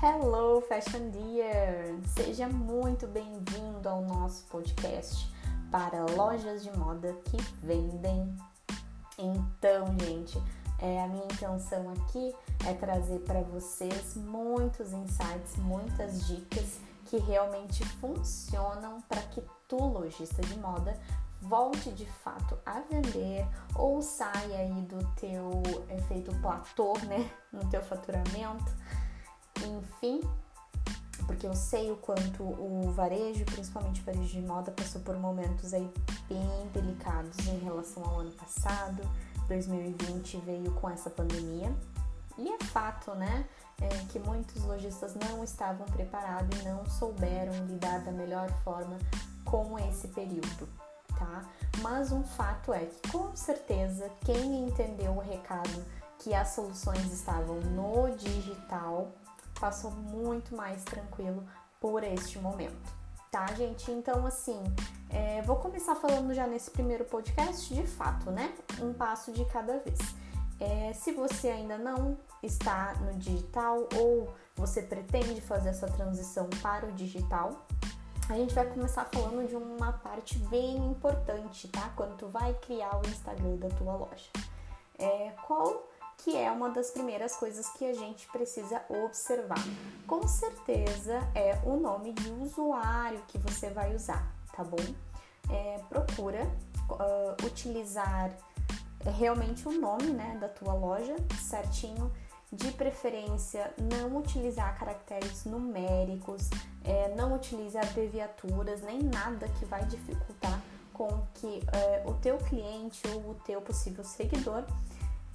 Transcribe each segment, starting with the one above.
Hello Fashion Dear! Seja muito bem-vindo ao nosso podcast para lojas de moda que vendem. Então, gente, é, a minha intenção aqui é trazer para vocês muitos insights, muitas dicas que realmente funcionam para que tu, lojista de moda, volte de fato a vender ou saia aí do teu efeito platô, né, no teu faturamento enfim, porque eu sei o quanto o varejo, principalmente o varejo de moda, passou por momentos aí bem delicados em relação ao ano passado. 2020 veio com essa pandemia. E é fato, né, é, que muitos lojistas não estavam preparados e não souberam lidar da melhor forma com esse período, tá? Mas um fato é que com certeza quem entendeu o recado que as soluções estavam no digital passou muito mais tranquilo por este momento, tá, gente? Então, assim, é, vou começar falando já nesse primeiro podcast, de fato, né? Um passo de cada vez. É, se você ainda não está no digital ou você pretende fazer essa transição para o digital, a gente vai começar falando de uma parte bem importante, tá? Quando tu vai criar o Instagram da tua loja. É, qual que é uma das primeiras coisas que a gente precisa observar. Com certeza é o nome de usuário que você vai usar, tá bom? É, procura uh, utilizar realmente o nome né, da tua loja certinho. De preferência, não utilizar caracteres numéricos, é, não utilize abreviaturas, nem nada que vai dificultar com que é, o teu cliente ou o teu possível seguidor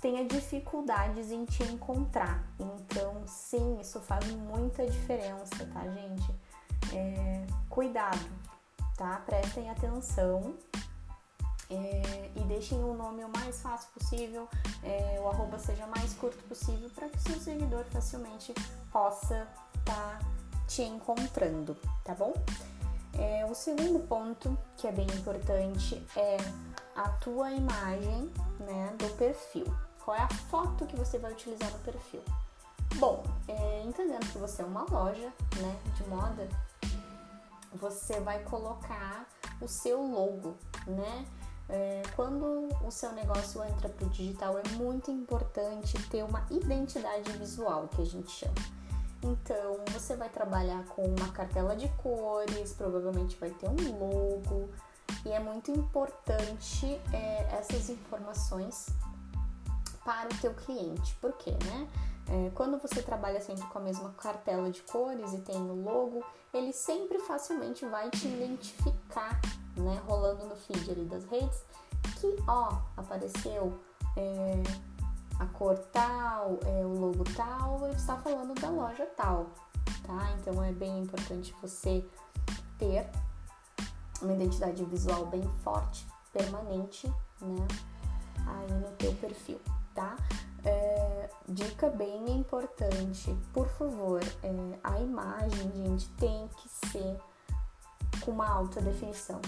tenha dificuldades em te encontrar. Então, sim, isso faz muita diferença, tá, gente? É, cuidado, tá? Prestem atenção é, e deixem o nome o mais fácil possível, é, o arroba seja mais curto possível para que o seu seguidor facilmente possa estar tá te encontrando, tá bom? É, o segundo ponto que é bem importante é a tua imagem né, do perfil. Qual é a foto que você vai utilizar no perfil? Bom, é, entendendo que você é uma loja né, de moda, você vai colocar o seu logo, né? É, quando o seu negócio entra para o digital, é muito importante ter uma identidade visual, que a gente chama. Então, você vai trabalhar com uma cartela de cores, provavelmente vai ter um logo, e é muito importante é, essas informações para o teu cliente. Por quê, né? É, quando você trabalha sempre com a mesma cartela de cores e tem o logo, ele sempre facilmente vai te identificar, né? Rolando no feed ali das redes, que ó, apareceu é, a cor tal, é, o logo tal, ele está falando da loja tal, tá? Então é bem importante você ter uma identidade visual bem forte, permanente, né? Aí no teu perfil tá? É, dica bem importante, por favor, é, a imagem, gente, tem que ser com uma alta definição,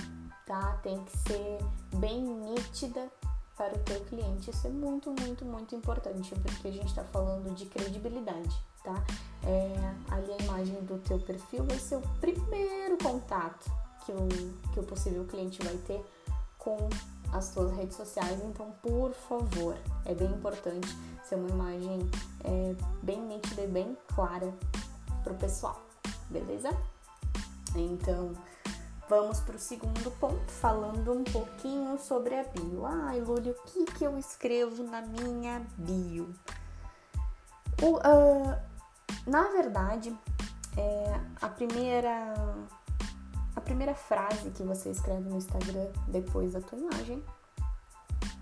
tá? Tem que ser bem nítida para o teu cliente. Isso é muito, muito, muito importante, porque a gente está falando de credibilidade, tá? É, ali a imagem do teu perfil vai ser o primeiro contato que o, que o possível cliente vai ter com as suas redes sociais, então por favor, é bem importante ser uma imagem é, bem nítida e bem clara para o pessoal, beleza? Então vamos para o segundo ponto, falando um pouquinho sobre a bio. Ai, Lúlia, o que, que eu escrevo na minha bio? O, uh, na verdade, é, a primeira primeira frase que você escreve no Instagram depois da tua imagem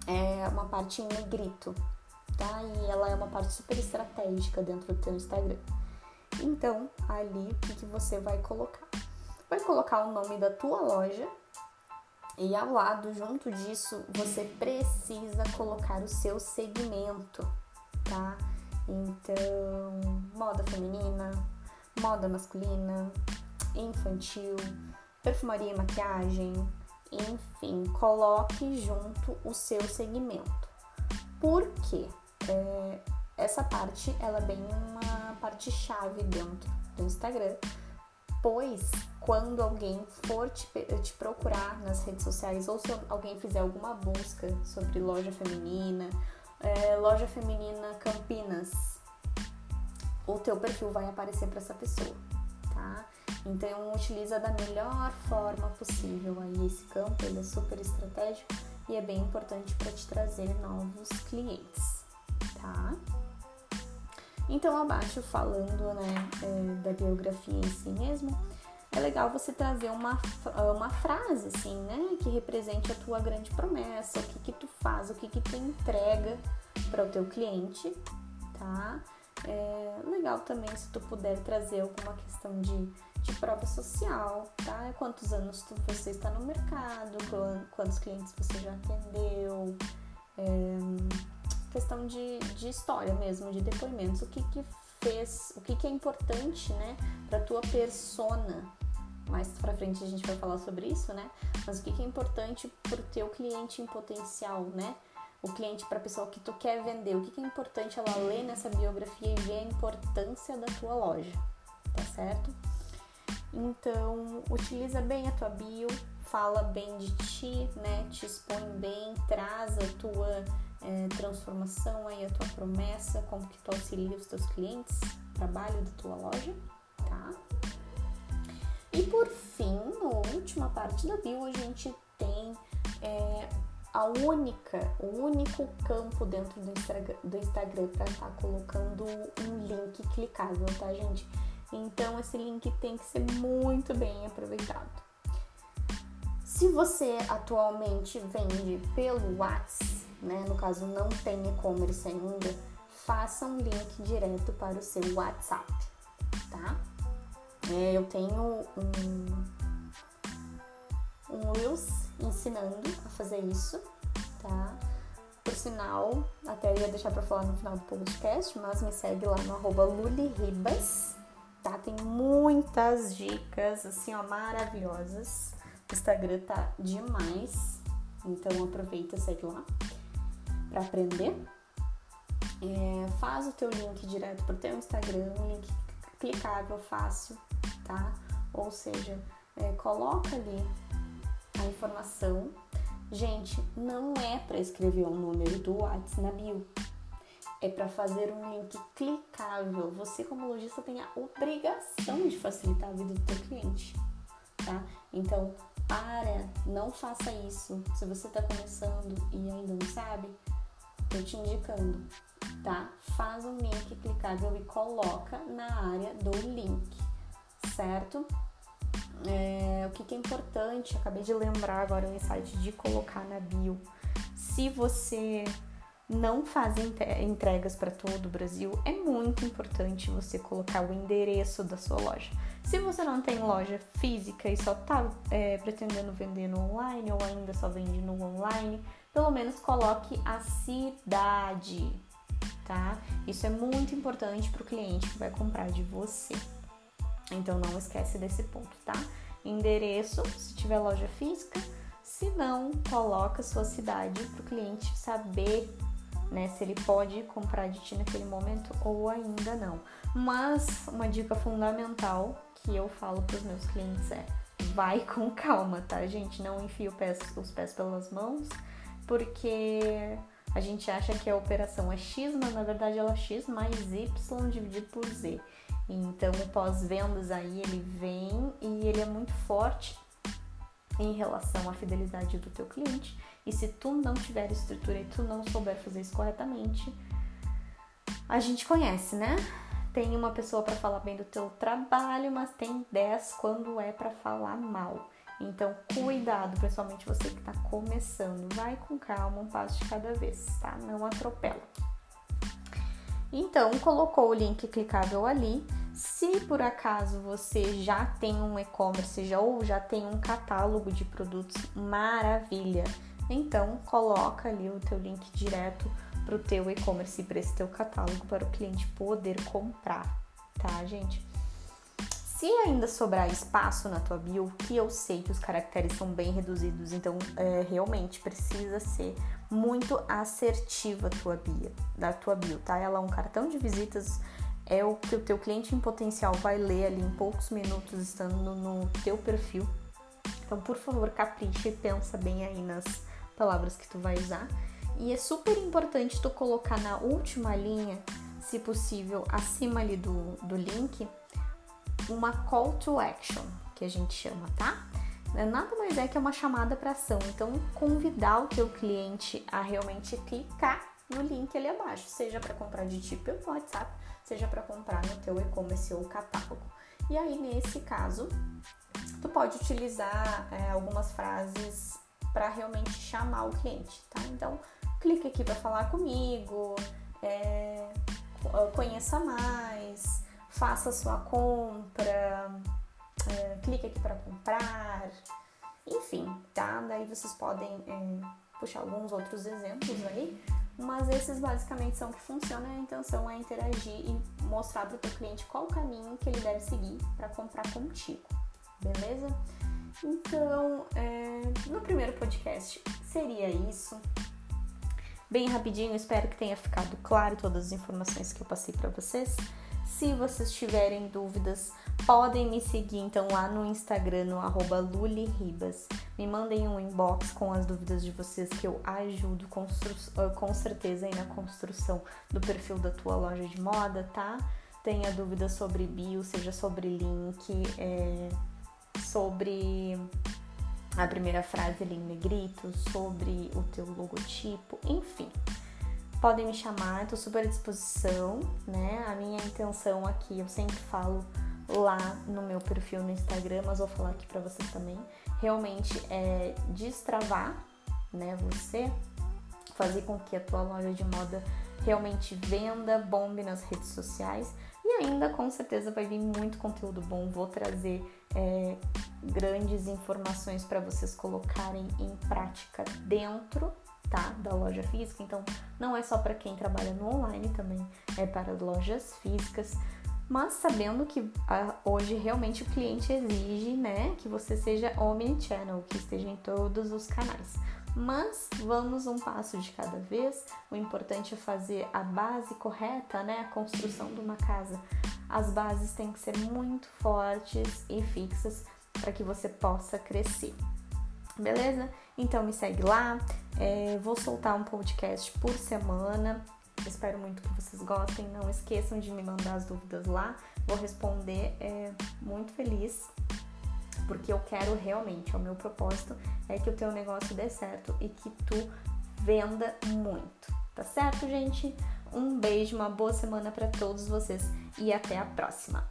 é uma parte em negrito, tá? E ela é uma parte super estratégica dentro do teu Instagram. Então, ali o que, que você vai colocar? Vai colocar o nome da tua loja e ao lado, junto disso, você precisa colocar o seu segmento, tá? Então, moda feminina, moda masculina, infantil, perfumaria e maquiagem, enfim, coloque junto o seu segmento. Por quê? É, essa parte ela é bem uma parte parte-chave dentro do Instagram, pois quando alguém for te, te, procurar nas redes sociais ou se alguém fizer alguma busca sobre loja feminina, é, loja feminina Campinas, o teu perfil vai aparecer para essa pessoa, tá? Então utiliza da melhor forma possível aí esse campo, ele é super estratégico e é bem importante para te trazer novos clientes, tá? Então abaixo falando né, é, da biografia em si mesmo, é legal você trazer uma, uma frase assim, né, que represente a tua grande promessa, o que que tu faz, o que que tu entrega para o teu cliente, tá? É legal também se tu puder trazer alguma questão de, de prova social, tá? Quantos anos tu, você está no mercado, quantos clientes você já atendeu, é, questão de, de história mesmo, de depoimentos, o que que fez, o que que é importante, né, para tua persona. Mais pra frente a gente vai falar sobre isso, né? Mas o que que é importante pro teu cliente em potencial, né? o cliente para a pessoa que tu quer vender, o que, que é importante ela ler nessa biografia e ver a importância da tua loja, tá certo? Então, utiliza bem a tua bio, fala bem de ti, né? Te expõe bem, traz a tua é, transformação aí, a tua promessa, como que tu auxilia os teus clientes, trabalho da tua loja, tá? E por fim, na última parte da bio, a gente tem é, a única, o único campo dentro do Instagram, do Instagram para estar tá colocando um link clicável, tá, gente? Então esse link tem que ser muito bem aproveitado. Se você atualmente vende pelo WhatsApp, né, no caso não tem e-commerce ainda, faça um link direto para o seu WhatsApp, tá? É, eu tenho um, um Reels ensinando a fazer isso, tá? Por sinal, até ia deixar para falar no final do podcast, mas me segue lá no arroba luliribas, tá? Tem muitas dicas, assim, ó, maravilhosas. O Instagram tá demais, então aproveita, segue lá para aprender. É, faz o teu link direto pro teu Instagram, um link clicável, fácil, tá? Ou seja, é, coloca ali a informação. Gente, não é para escrever o um número do WhatsApp na bio. É para fazer um link clicável. Você, como lojista, tem a obrigação de facilitar a vida do teu cliente, tá? Então, para, não faça isso. Se você está começando e ainda não sabe, tô te indicando, tá? Faz um link clicável e coloca na área do link, certo? É, o que, que é importante, acabei de lembrar agora o insight de colocar na bio. Se você não faz entregas para todo o Brasil, é muito importante você colocar o endereço da sua loja. Se você não tem loja física e só está é, pretendendo vender no online ou ainda só vende no online, pelo menos coloque a cidade, tá? Isso é muito importante para o cliente que vai comprar de você. Então não esquece desse ponto, tá? Endereço, se tiver loja física, se não, coloca sua cidade para o cliente saber né, se ele pode comprar de ti naquele momento ou ainda não. Mas uma dica fundamental que eu falo para os meus clientes é: vai com calma, tá, gente? Não enfie pés, os pés pelas mãos, porque a gente acha que a operação é X, mas na verdade ela é X mais Y dividido por Z. Então o pós-vendas aí ele vem e ele é muito forte em relação à fidelidade do teu cliente. E se tu não tiver estrutura e tu não souber fazer isso corretamente, a gente conhece, né? Tem uma pessoa para falar bem do teu trabalho, mas tem 10 quando é para falar mal. Então, cuidado, principalmente você que está começando. Vai com calma, um passo de cada vez, tá? Não atropela. Então, colocou o link clicável ali. Se por acaso você já tem um e-commerce já, ou já tem um catálogo de produtos, maravilha! Então, coloca ali o teu link direto para o teu e-commerce e para esse teu catálogo para o cliente poder comprar, tá, gente? Se ainda sobrar espaço na tua bio, que eu sei que os caracteres são bem reduzidos, então é, realmente precisa ser muito assertiva a tua bio, da tua bio, tá? Ela é um cartão de visitas é o que o teu cliente em potencial vai ler ali em poucos minutos estando no, teu perfil. Então, por favor, capricha e pensa bem aí nas palavras que tu vai usar. E é super importante tu colocar na última linha, se possível, acima ali do, do link, uma call to action, que a gente chama, tá? É nada mais é que uma chamada para ação. Então, convidar o teu cliente a realmente clicar no link ali abaixo, seja para comprar de tipo no WhatsApp, seja para comprar no teu e-commerce ou catálogo. E aí, nesse caso, tu pode utilizar é, algumas frases para realmente chamar o cliente, tá? Então, clique aqui para falar comigo, é, conheça mais, faça sua compra, é, clique aqui para comprar, enfim, tá? Daí vocês podem é, puxar alguns outros exemplos aí, mas esses basicamente são que funcionam. A intenção é interagir e mostrar para o cliente qual o caminho que ele deve seguir para comprar contigo, beleza? Então, é, no primeiro podcast seria isso. Bem rapidinho, espero que tenha ficado claro todas as informações que eu passei para vocês. Se vocês tiverem dúvidas, podem me seguir então lá no Instagram, no arroba luliribas. Me mandem um inbox com as dúvidas de vocês que eu ajudo ah, com certeza aí na construção do perfil da tua loja de moda, tá? Tenha dúvidas sobre bio, seja sobre link, é, sobre a primeira frase ali em negrito, sobre o teu logotipo, enfim podem me chamar, estou super à disposição, né? A minha intenção aqui, eu sempre falo lá no meu perfil no Instagram, mas vou falar aqui para vocês também, realmente é destravar, né, você, fazer com que a tua loja de moda realmente venda, bombe nas redes sociais e ainda com certeza vai vir muito conteúdo bom. Vou trazer é, grandes informações para vocês colocarem em prática dentro tá? Da loja física. Então, não é só para quem trabalha no online, também é para lojas físicas. Mas sabendo que ah, hoje realmente o cliente exige, né, que você seja omnichannel, que esteja em todos os canais. Mas vamos um passo de cada vez. O importante é fazer a base correta, né? A construção de uma casa. As bases têm que ser muito fortes e fixas para que você possa crescer. Beleza? Então me segue lá. É, vou soltar um podcast por semana. Espero muito que vocês gostem. Não esqueçam de me mandar as dúvidas lá. Vou responder é, muito feliz, porque eu quero realmente, o meu propósito é que o teu negócio dê certo e que tu venda muito. Tá certo, gente? Um beijo, uma boa semana para todos vocês e até a próxima.